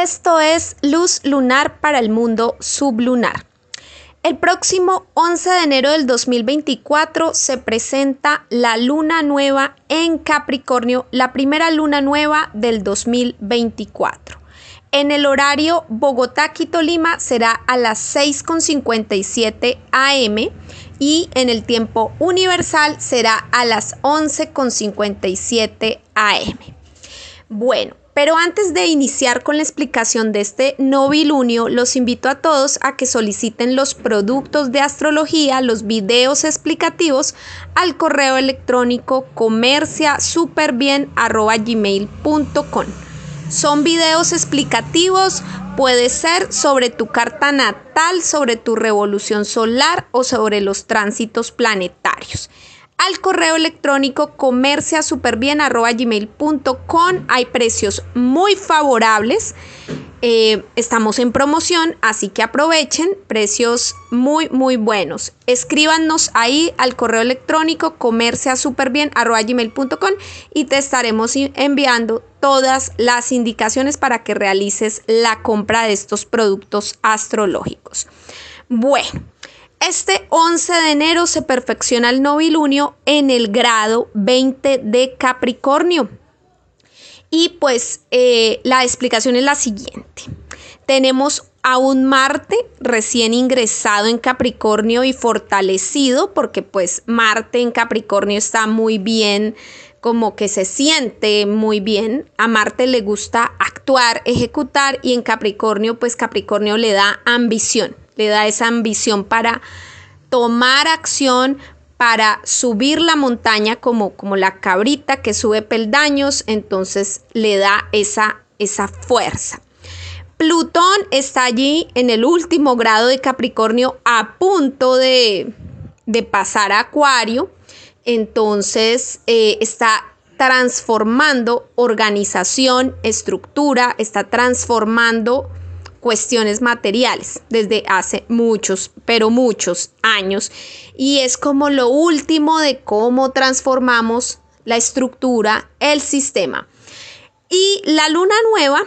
Esto es Luz Lunar para el Mundo Sublunar. El próximo 11 de enero del 2024 se presenta la luna nueva en Capricornio, la primera luna nueva del 2024. En el horario Bogotá-Quito Lima será a las 6.57 am y en el tiempo universal será a las 11.57 am. Bueno, pero antes de iniciar con la explicación de este novilunio, los invito a todos a que soliciten los productos de astrología, los videos explicativos al correo electrónico comerciasuperbien.gmail.com. Son videos explicativos, puede ser sobre tu carta natal, sobre tu revolución solar o sobre los tránsitos planetarios al correo electrónico comerciasuperbien.gmail.com. Hay precios muy favorables. Eh, estamos en promoción, así que aprovechen precios muy, muy buenos. Escríbanos ahí al correo electrónico comerciasuperbien.gmail.com y te estaremos enviando todas las indicaciones para que realices la compra de estos productos astrológicos. Bueno. Este 11 de enero se perfecciona el novilunio en el grado 20 de Capricornio. Y pues eh, la explicación es la siguiente. Tenemos a un Marte recién ingresado en Capricornio y fortalecido, porque pues Marte en Capricornio está muy bien, como que se siente muy bien. A Marte le gusta actuar, ejecutar y en Capricornio pues Capricornio le da ambición le da esa ambición para tomar acción, para subir la montaña como, como la cabrita que sube peldaños, entonces le da esa, esa fuerza. Plutón está allí en el último grado de Capricornio a punto de, pasar a Acuario, entonces eh, está transformando organización, estructura, está transformando cuestiones materiales desde hace muchos, pero muchos años. Y es como lo último de cómo transformamos la estructura, el sistema. Y la luna nueva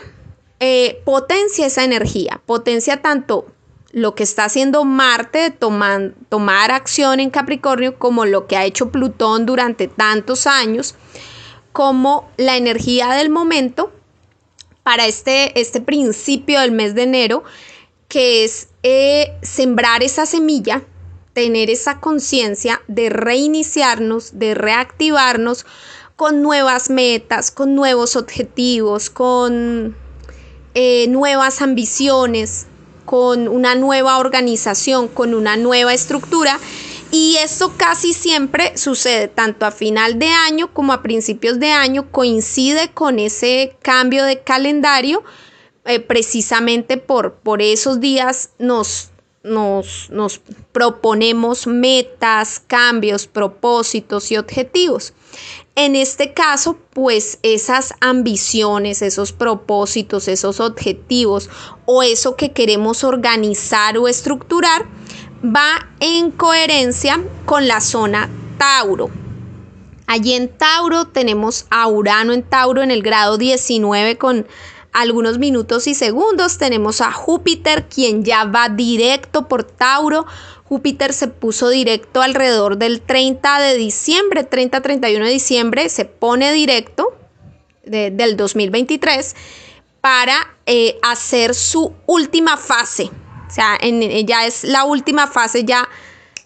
eh, potencia esa energía, potencia tanto lo que está haciendo Marte de tomar acción en Capricornio como lo que ha hecho Plutón durante tantos años, como la energía del momento para este, este principio del mes de enero, que es eh, sembrar esa semilla, tener esa conciencia de reiniciarnos, de reactivarnos con nuevas metas, con nuevos objetivos, con eh, nuevas ambiciones, con una nueva organización, con una nueva estructura y esto casi siempre sucede tanto a final de año como a principios de año, coincide con ese cambio de calendario. Eh, precisamente por, por esos días nos, nos, nos, proponemos metas, cambios, propósitos y objetivos. En este caso, pues esas ambiciones, esos propósitos, esos objetivos o eso que queremos organizar o estructurar, va en coherencia con la zona Tauro. Allí en Tauro tenemos a Urano en Tauro en el grado 19 con algunos minutos y segundos. Tenemos a Júpiter quien ya va directo por Tauro. Júpiter se puso directo alrededor del 30 de diciembre, 30-31 de diciembre, se pone directo del 2023 para eh, hacer su última fase o sea, en, ya es la última fase, ya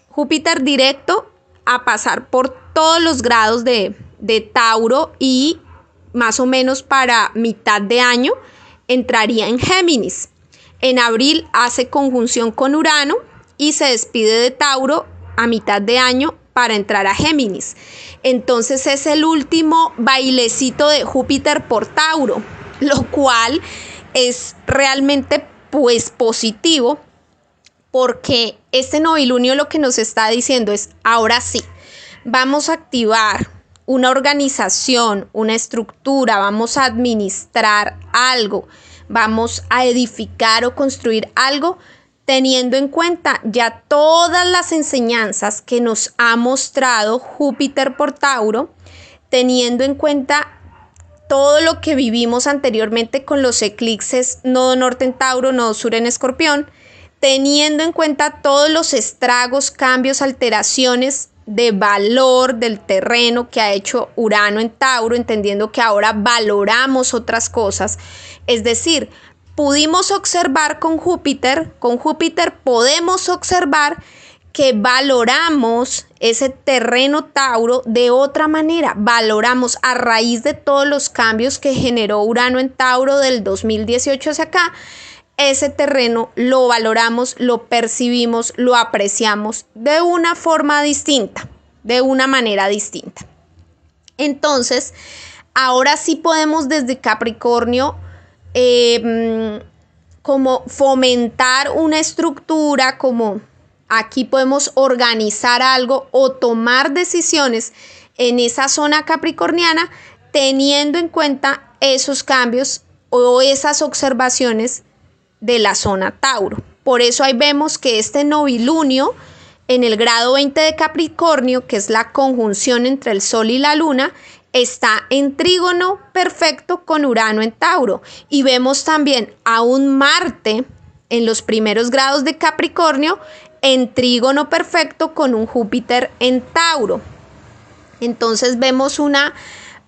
Júpiter directo a pasar por todos los grados de, de Tauro y más o menos para mitad de año entraría en Géminis. En abril hace conjunción con Urano y se despide de Tauro a mitad de año para entrar a Géminis. Entonces es el último bailecito de Júpiter por Tauro, lo cual es realmente pues positivo porque este novilunio lo que nos está diciendo es, ahora sí, vamos a activar una organización, una estructura, vamos a administrar algo, vamos a edificar o construir algo teniendo en cuenta ya todas las enseñanzas que nos ha mostrado Júpiter por Tauro, teniendo en cuenta todo lo que vivimos anteriormente con los eclipses nodo norte en Tauro, nodo sur en Escorpión, teniendo en cuenta todos los estragos, cambios, alteraciones de valor del terreno que ha hecho Urano en Tauro, entendiendo que ahora valoramos otras cosas. Es decir, pudimos observar con Júpiter, con Júpiter podemos observar que valoramos ese terreno Tauro de otra manera, valoramos a raíz de todos los cambios que generó Urano en Tauro del 2018 hacia acá, ese terreno lo valoramos, lo percibimos, lo apreciamos de una forma distinta, de una manera distinta. Entonces, ahora sí podemos desde Capricornio em, como fomentar una estructura, como aquí podemos organizar algo o tomar decisiones en esa zona capricorniana teniendo en cuenta esos cambios o esas observaciones de la zona Tauro. Por eso ahí vemos que este novilunio en el grado 20 de Capricornio, que es la conjunción entre el Sol y la Luna, está en trígono perfecto con Urano en Tauro. Y vemos también a un Marte en los primeros grados de Capricornio en trígono perfecto con un Júpiter en Tauro. Entonces vemos una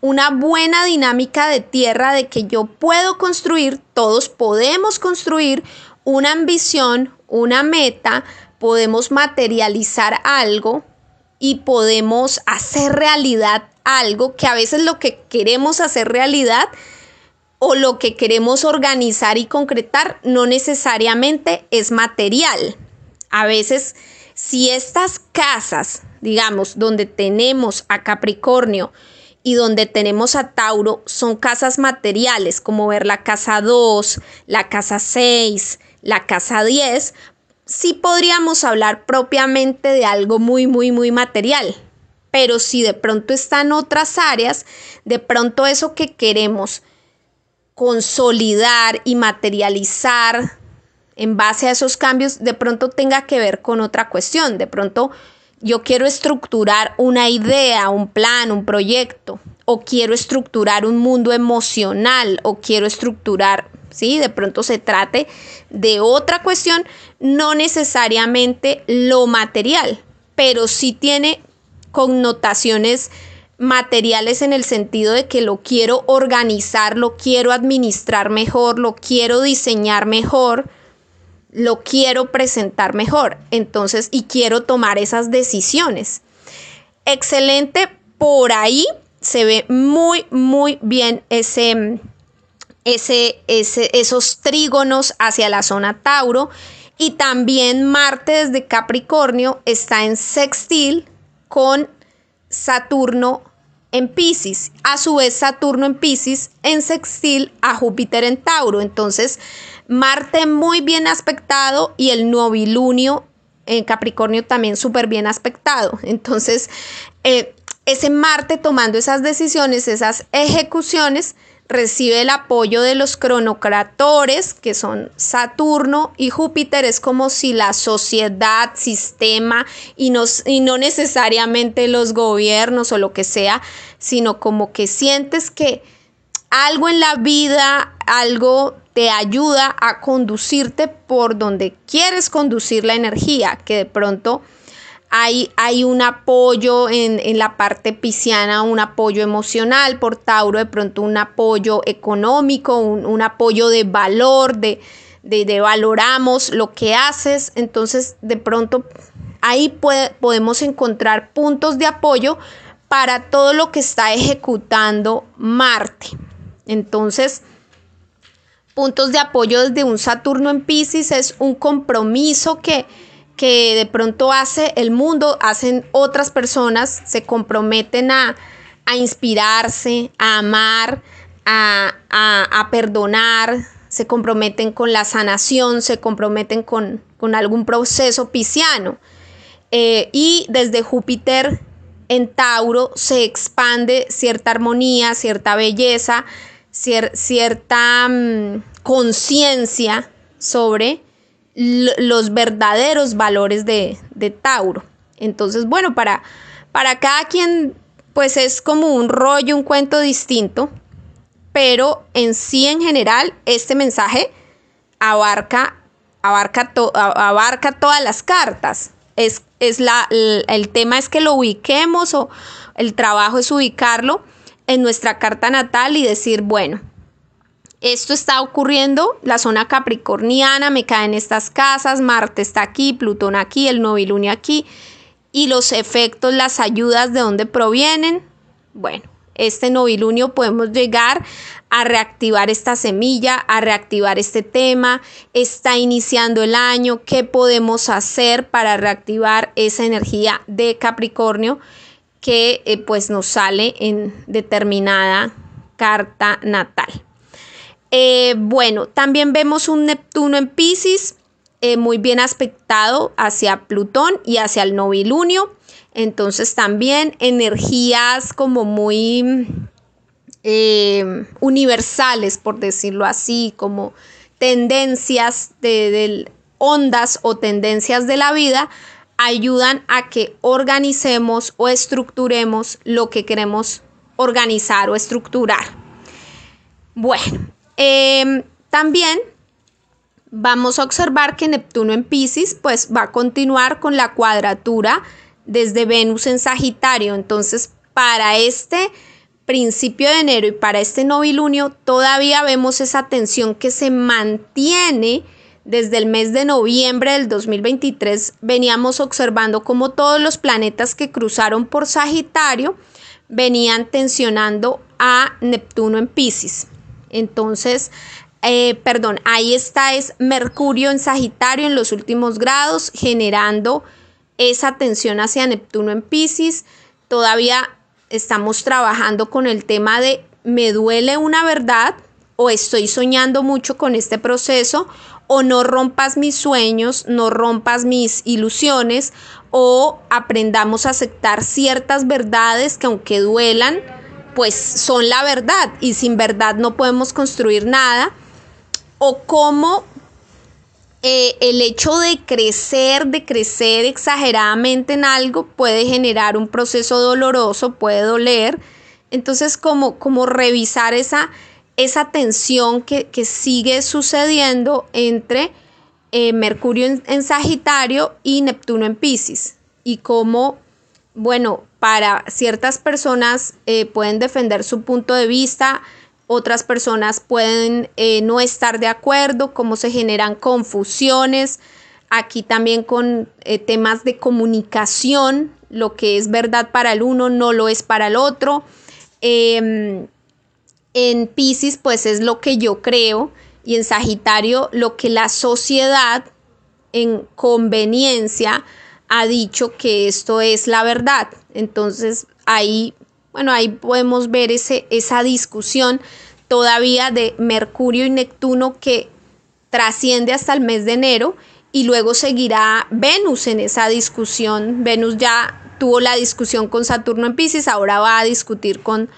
una buena dinámica de tierra de que yo puedo construir, todos podemos construir una ambición, una meta, podemos materializar algo y podemos hacer realidad algo que a veces lo que queremos hacer realidad o lo que queremos organizar y concretar no necesariamente es material. A veces, si estas casas, digamos, donde tenemos a Capricornio, y donde tenemos a Tauro son casas materiales, como ver la casa 2, la casa 6, la casa 10, sí podríamos hablar propiamente de algo muy, muy, muy material. Pero si de pronto están otras áreas, de pronto eso que queremos consolidar y materializar en base a esos cambios, de pronto tenga que ver con otra cuestión. De pronto yo quiero estructurar una idea, un plan, un proyecto, o quiero estructurar un mundo emocional, o quiero estructurar, ¿sí? De pronto se trate de otra cuestión, no necesariamente lo material, pero sí tiene connotaciones materiales en el sentido de que lo quiero organizar, lo quiero administrar mejor, lo quiero diseñar mejor, lo quiero presentar mejor. Entonces, y quiero tomar esas decisiones. Excelente, por ahí se ve muy, muy bien ese, ese, ese, esos trígonos hacia la zona Tauro. Y también Marte desde Capricornio está en sextil con Saturno en Pisces. A su vez, Saturno en Pisces en sextil a Júpiter en Tauro. Entonces, Marte muy bien aspectado y el novilunio en Capricornio también súper bien aspectado. Entonces, eh, ese Marte tomando esas decisiones, esas ejecuciones, recibe el apoyo de los cronocratores, que son Saturno y Júpiter. Es como si la sociedad, sistema, y no, y no necesariamente los gobiernos o lo que sea, sino como que sientes que algo en la vida, algo te ayuda a conducirte por donde quieres conducir la energía, que de pronto hay, hay un apoyo en, la parte pisciana, un apoyo emocional, por Tauro de pronto un apoyo económico, un, apoyo de valor, de, de, valoramos lo que haces, entonces de pronto ahí podemos encontrar puntos de apoyo para todo lo que está ejecutando Marte. Entonces, puntos de apoyo desde un Saturno en Pisces es un compromiso que, que de pronto hace el mundo, hacen otras personas, se comprometen a, inspirarse, a amar, a, perdonar, se comprometen con la sanación, se comprometen con, algún proceso pisciano. Eh, y desde Júpiter en Tauro se expande cierta armonía, cierta belleza, cierta mm, conciencia sobre los verdaderos valores de, Tauro. Entonces, bueno, para, para cada quien, pues es como un rollo, un cuento distinto. pero en sí en general este mensaje abarca, abarca, abarca todas las cartas. Es, es la, el, el tema es que lo ubiquemos o el trabajo es ubicarlo en nuestra carta natal y decir, bueno, esto está ocurriendo, la zona capricorniana me cae en estas casas, Marte está aquí, Plutón aquí, el novilunio aquí, y los efectos, las ayudas, ¿de dónde provienen? Bueno, este novilunio podemos llegar a reactivar esta semilla, a reactivar este tema, está iniciando el año, ¿qué podemos hacer para reactivar esa energía de Capricornio que eh, pues nos sale en determinada carta natal? Eh, bueno, también vemos un Neptuno en Pisces, eh, muy bien aspectado hacia Plutón y hacia el novilunio. Entonces también energías como muy eh, universales, por decirlo así, como tendencias de, ondas o tendencias de la vida, ayudan a que organicemos o estructuremos lo que queremos organizar o estructurar. Bueno, Em, también vamos a observar que Neptuno en Pisces pues va a continuar con la cuadratura desde Venus en Sagitario. Entonces, para este principio de enero y para este novilunio todavía vemos esa tensión que se mantiene desde el mes de noviembre del 2023. Veníamos observando cómo todos los planetas que cruzaron por Sagitario venían tensionando a Neptuno en Pisces. Entonces, eh, perdón, ahí está, es Mercurio en Sagitario en los últimos grados, generando esa tensión hacia Neptuno en Pisces. Todavía estamos trabajando con el tema de me duele una verdad o estoy soñando mucho con este proceso o no rompas mis sueños, no rompas mis ilusiones o aprendamos a aceptar ciertas verdades que aunque duelan, pues son la verdad y sin verdad no podemos construir nada, o cómo eh, el hecho de crecer, de crecer exageradamente en algo puede generar un proceso doloroso, puede doler. Entonces, como, como revisar esa, esa tensión que, sigue sucediendo entre eh, Mercurio en, Sagitario y Neptuno en Pisces. Y cómo, bueno, para ciertas personas eh, pueden defender su punto de vista, otras personas pueden eh, no estar de acuerdo, cómo se generan confusiones, aquí también con temas de comunicación, lo que es verdad para el uno no lo es para el otro. Em, en Pisces pues es lo que yo creo y en Sagitario lo que la sociedad en conveniencia ha dicho que esto es la verdad. Entonces ahí, bueno, ahí podemos ver ese, esa discusión todavía de Mercurio y Neptuno que trasciende hasta el mes de enero y luego seguirá Venus en esa discusión. Venus ya tuvo la discusión con Saturno en Pisces, ahora va a discutir con,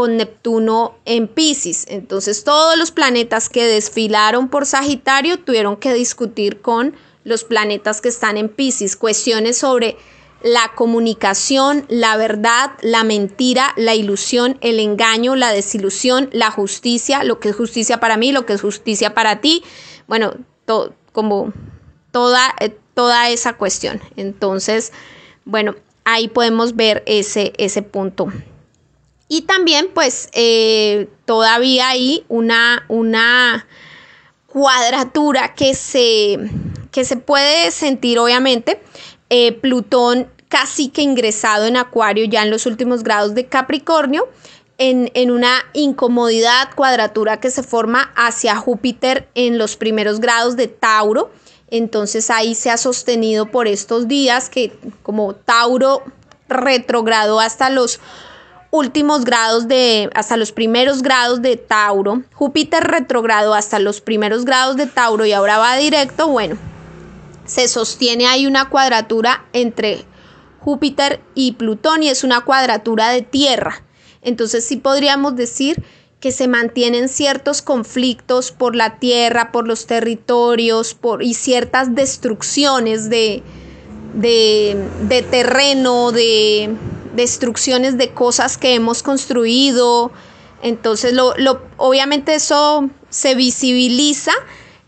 con Neptuno en Pisces. Entonces todos los planetas que desfilaron por Sagitario tuvieron que discutir con los planetas que están en Pisces, cuestiones sobre la comunicación, la verdad, la mentira, la ilusión, el engaño, la desilusión, la justicia, lo que es justicia para mí, lo que es justicia para ti, bueno, como toda, eh, toda esa cuestión. Entonces, bueno, ahí podemos ver ese, ese punto. Y también, pues, eh, todavía hay una, una cuadratura que se que se puede sentir obviamente eh, Plutón casi que ingresado en Acuario ya en los últimos grados de Capricornio, en, en, una incomodidad, cuadratura que se forma hacia Júpiter en los primeros grados de Tauro. Entonces ahí se ha sostenido por estos días que como Tauro retrogradó hasta los últimos grados de, hasta los primeros grados de Tauro, Júpiter retrogradó hasta los primeros grados de Tauro y ahora va directo, bueno, se sostiene ahí una cuadratura entre Júpiter y Plutón y es una cuadratura de tierra. Entonces sí podríamos decir que se mantienen ciertos conflictos por la tierra, por los territorios, y ciertas destrucciones de, de, terreno, de destrucciones de cosas que hemos construido. Entonces, lo, obviamente eso se visibiliza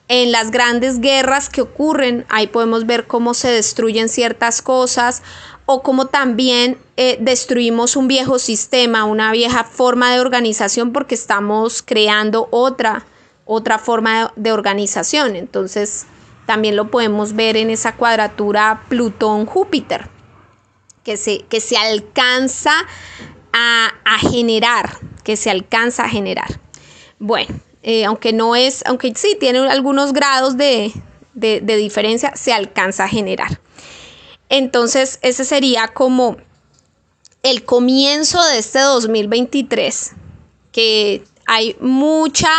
en las grandes guerras que ocurren. Ahí podemos ver cómo se destruyen ciertas cosas o cómo también eh, destruimos un viejo sistema, una vieja forma de organización porque estamos creando otra, otra forma de, organización. Entonces, también lo podemos ver en esa cuadratura Plutón-Júpiter, que se, que se alcanza a, generar, que se alcanza a generar. Bueno, eh, aunque no es, aunque sí tiene algunos grados de, de, diferencia, se alcanza a generar. Entonces, ese sería como el comienzo de este 2023, que hay mucha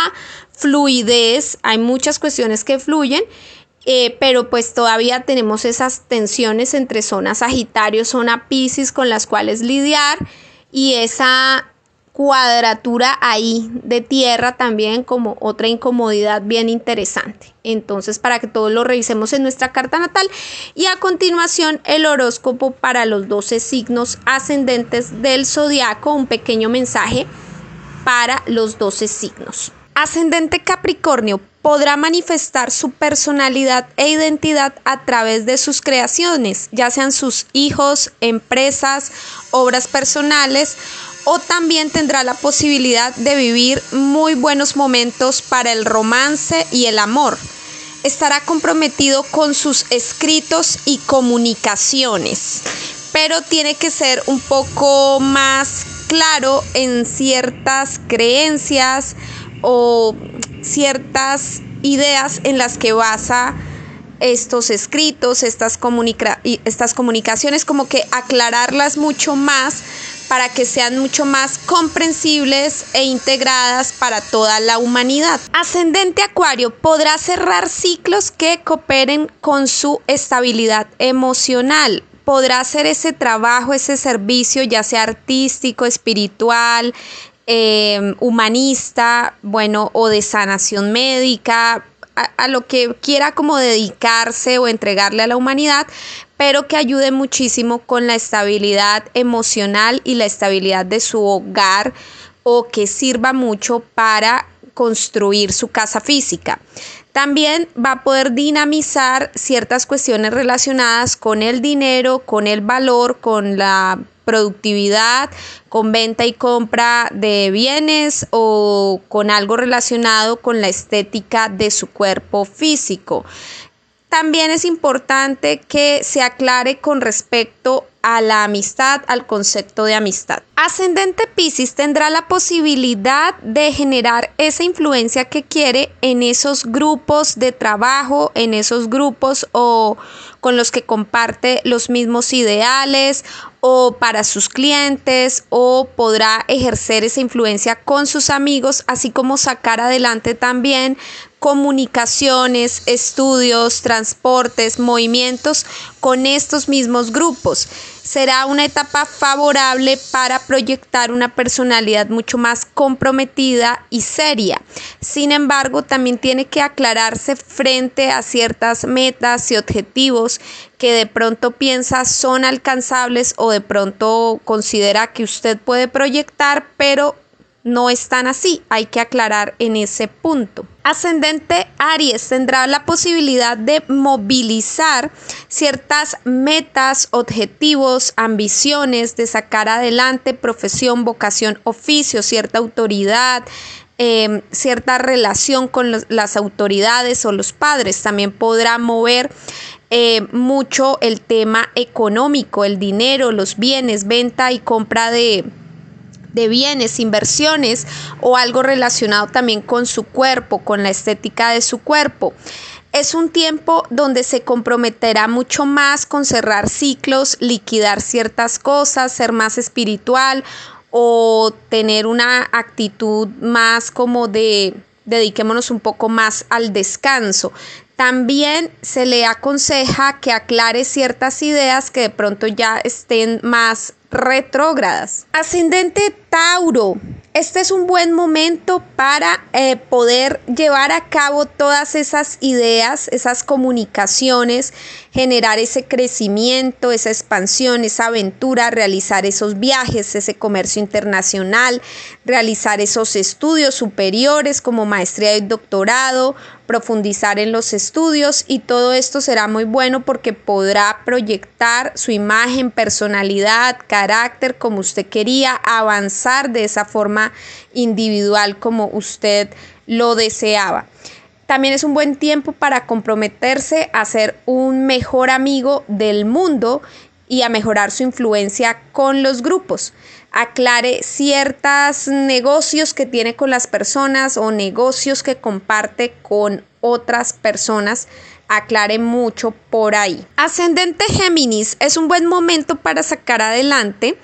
fluidez, hay muchas cuestiones que fluyen, eh, pero pues todavía tenemos esas tensiones entre zona Sagitario, zona Pisces con las cuales lidiar y esa cuadratura ahí de tierra también como otra incomodidad bien interesante. Entonces, para que todos lo revisemos en nuestra carta natal y a continuación el horóscopo para los 12 signos ascendentes del zodiaco, un pequeño mensaje para los 12 signos. Ascendente Capricornio podrá manifestar su personalidad e identidad a través de sus creaciones, ya sean sus hijos, empresas, obras personales, o también tendrá la posibilidad de vivir muy buenos momentos para el romance y el amor. Estará comprometido con sus escritos y comunicaciones, pero tiene que ser un poco más claro en ciertas creencias, o ciertas ideas en las que basa estos escritos, estas, estas comunicaciones, como que aclararlas mucho más para que sean mucho más comprensibles e integradas para toda la humanidad. Ascendente Acuario podrá cerrar ciclos que cooperen con su estabilidad emocional. Podrá hacer ese trabajo, ese servicio, ya sea artístico, espiritual, Em, humanista, bueno, o de sanación médica, a, lo que quiera como dedicarse o entregarle a la humanidad, pero que ayude muchísimo con la estabilidad emocional y la estabilidad de su hogar o que sirva mucho para construir su casa física. También va a poder dinamizar ciertas cuestiones relacionadas con el dinero, con el valor, con la productividad, con venta y compra de bienes o con algo relacionado con la estética de su cuerpo físico. También es importante que se aclare con respecto a la amistad, al concepto de amistad. Ascendente Pisces tendrá la posibilidad de generar esa influencia que quiere en esos grupos de trabajo, en esos grupos o con los que comparte los mismos ideales o para sus clientes o podrá ejercer esa influencia con sus amigos, así como sacar adelante también comunicaciones, estudios, transportes, movimientos con estos mismos grupos será una etapa favorable para proyectar una personalidad mucho más comprometida y seria. Sin embargo, también tiene que aclararse frente a ciertas metas y objetivos que de pronto piensa son alcanzables o de pronto considera que usted puede proyectar, pero no están así, hay que aclarar en ese punto. Ascendente Aries tendrá la posibilidad de movilizar ciertas metas, objetivos, ambiciones, de sacar adelante profesión, vocación, oficio, cierta autoridad, em, cierta relación con las autoridades o los padres. También podrá mover eh, mucho el tema económico, el dinero, los bienes, venta y compra de de bienes, inversiones o algo relacionado también con su cuerpo, con la estética de su cuerpo. Es un tiempo donde se comprometerá mucho más con cerrar ciclos, liquidar ciertas cosas, ser más espiritual o tener una actitud más como de dediquémonos un poco más al descanso. También se le aconseja que aclare ciertas ideas que de pronto ya estén más retrógradas. Ascendente Tauro, este es un buen momento para eh, poder llevar a cabo todas esas ideas, esas comunicaciones, generar ese crecimiento, esa expansión, esa aventura, realizar esos viajes, ese comercio internacional, realizar esos estudios superiores como maestría y doctorado, profundizar en los estudios y todo esto será muy bueno porque podrá proyectar su imagen, personalidad, carácter como usted quería, avanzar de esa forma individual como usted lo deseaba. También es un buen tiempo para comprometerse a ser un mejor amigo del mundo y a mejorar su influencia con los grupos aclare ciertos negocios que tiene con las personas o negocios que comparte con otras personas. Aclare mucho por ahí. Ascendente Géminis es un buen momento para sacar adelante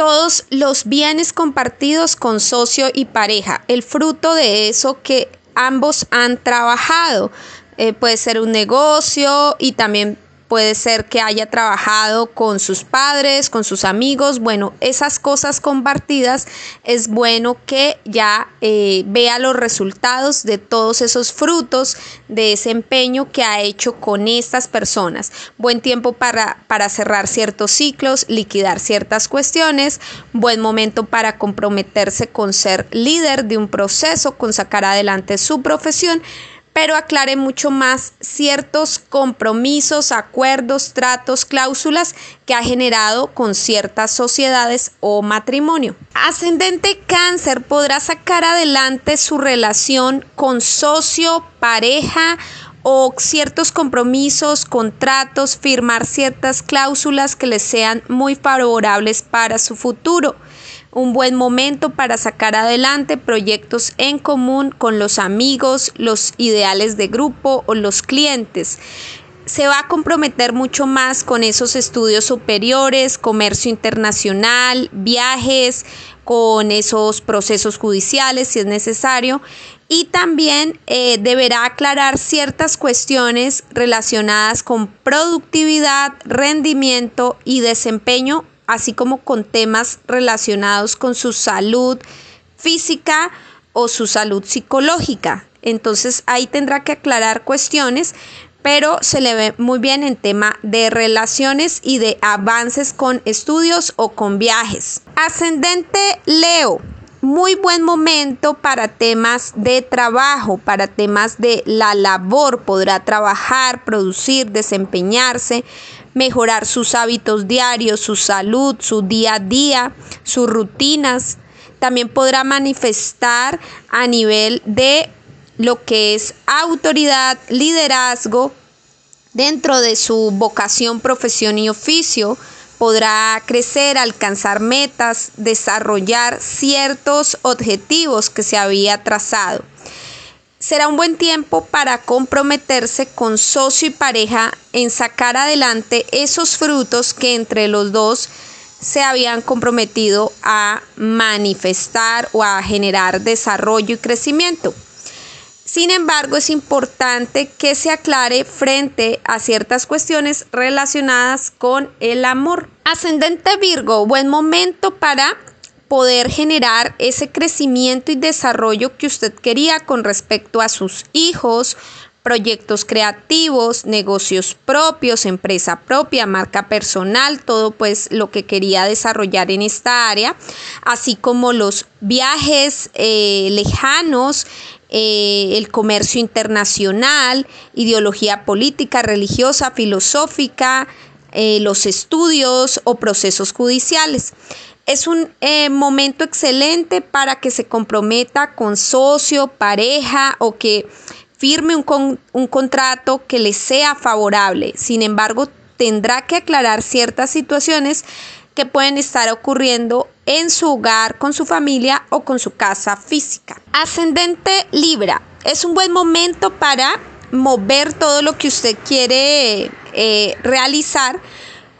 todos los bienes compartidos con socio y pareja, el fruto de eso que ambos han trabajado. Eh, puede ser un negocio y también puede ser que haya trabajado con sus padres, con sus amigos, bueno, esas cosas compartidas es bueno que ya eh, vea los resultados de todos esos frutos de ese empeño que ha hecho con estas personas. Buen tiempo para, para cerrar ciertos ciclos, liquidar ciertas cuestiones, buen momento para comprometerse con ser líder de un proceso, con sacar adelante su profesión pero aclare mucho más ciertos compromisos, acuerdos, tratos, cláusulas que ha generado con ciertas sociedades o matrimonio. Ascendente cáncer podrá sacar adelante su relación con socio, pareja o ciertos compromisos, contratos, firmar ciertas cláusulas que les sean muy favorables para su futuro un buen momento para sacar adelante proyectos en común con los amigos, los ideales de grupo o los clientes. Se va a comprometer mucho más con esos estudios superiores, comercio internacional, viajes, con esos procesos judiciales si es necesario y también eh, deberá aclarar ciertas cuestiones relacionadas con productividad, rendimiento y desempeño así como con temas relacionados con su salud física o su salud psicológica. Entonces ahí tendrá que aclarar cuestiones, pero se le ve muy bien en tema de relaciones y de avances con estudios o con viajes. Ascendente Leo. Muy buen momento para temas de trabajo, para temas de la labor. Podrá trabajar, producir, desempeñarse, mejorar sus hábitos diarios, su salud, su día a día, sus rutinas. También podrá manifestar a nivel de lo que es autoridad, liderazgo dentro de su vocación, profesión y oficio. Podrá crecer, alcanzar metas, desarrollar ciertos objetivos que se había trazado será un buen tiempo para comprometerse con socio y pareja en sacar adelante esos frutos que entre los dos se habían comprometido a manifestar o a generar desarrollo y crecimiento. Sin embargo, es importante que se aclare frente a ciertas cuestiones relacionadas con el amor. Ascendente Virgo, buen momento para poder generar ese crecimiento y desarrollo que usted quería con respecto a sus hijos, proyectos creativos, negocios propios, empresa propia, marca personal, todo pues lo que quería desarrollar en esta área, así como los viajes eh, lejanos, eh, el comercio internacional, ideología política, religiosa, filosófica, eh, los estudios o procesos judiciales es un eh, momento excelente para que se comprometa con socio, pareja o que firme un, un contrato que le sea favorable. Sin embargo, tendrá que aclarar ciertas situaciones que pueden estar ocurriendo en su hogar, con su familia o con su casa física. Ascendente Libra. Es un buen momento para mover todo lo que usted quiere eh, realizar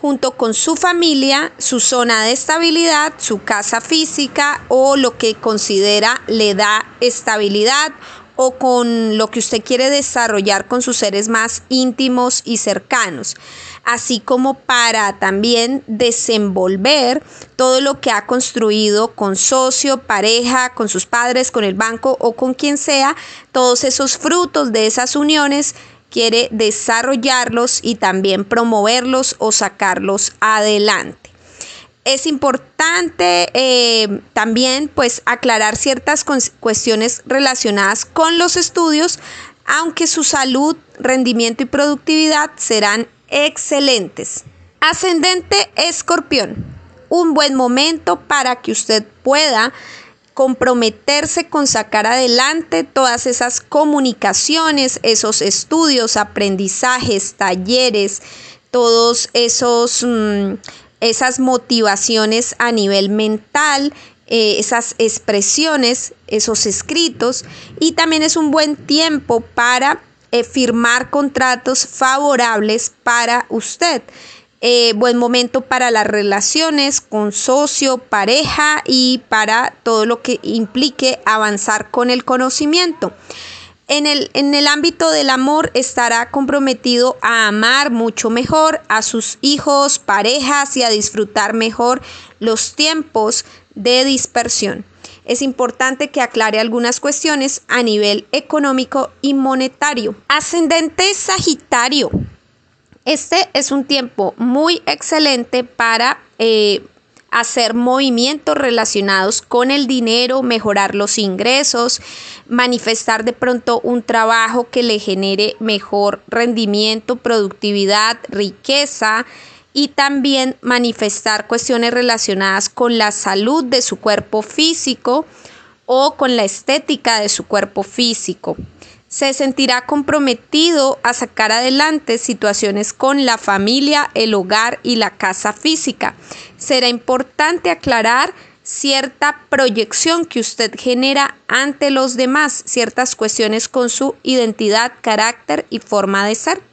junto con su familia, su zona de estabilidad, su casa física o lo que considera le da estabilidad o con lo que usted quiere desarrollar con sus seres más íntimos y cercanos, así como para también desenvolver todo lo que ha construido con socio, pareja, con sus padres, con el banco o con quien sea, todos esos frutos de esas uniones quiere desarrollarlos y también promoverlos o sacarlos adelante es importante eh, también pues aclarar ciertas cuestiones relacionadas con los estudios, aunque su salud, rendimiento y productividad serán excelentes. Ascendente escorpión, un buen momento para que usted pueda comprometerse con sacar adelante todas esas comunicaciones, esos estudios, aprendizajes, talleres, todos esos... Mm, esas motivaciones a nivel mental, eh, esas expresiones, esos escritos y también es un buen tiempo para eh, firmar contratos favorables para usted. Eh, buen momento para las relaciones con socio, pareja y para todo lo que implique avanzar con el conocimiento. En el, en el ámbito del amor estará comprometido a amar mucho mejor a sus hijos, parejas y a disfrutar mejor los tiempos de dispersión. Es importante que aclare algunas cuestiones a nivel económico y monetario. Ascendente Sagitario. Este es un tiempo muy excelente para eh, hacer movimientos relacionados con el dinero, mejorar los ingresos, manifestar de pronto un trabajo que le genere mejor rendimiento, productividad, riqueza y también manifestar cuestiones relacionadas con la salud de su cuerpo físico o con la estética de su cuerpo físico se sentirá comprometido a sacar adelante situaciones con la familia, el hogar y la casa física. Será importante aclarar cierta proyección que usted genera ante los demás, ciertas cuestiones con su identidad, carácter y forma de ser.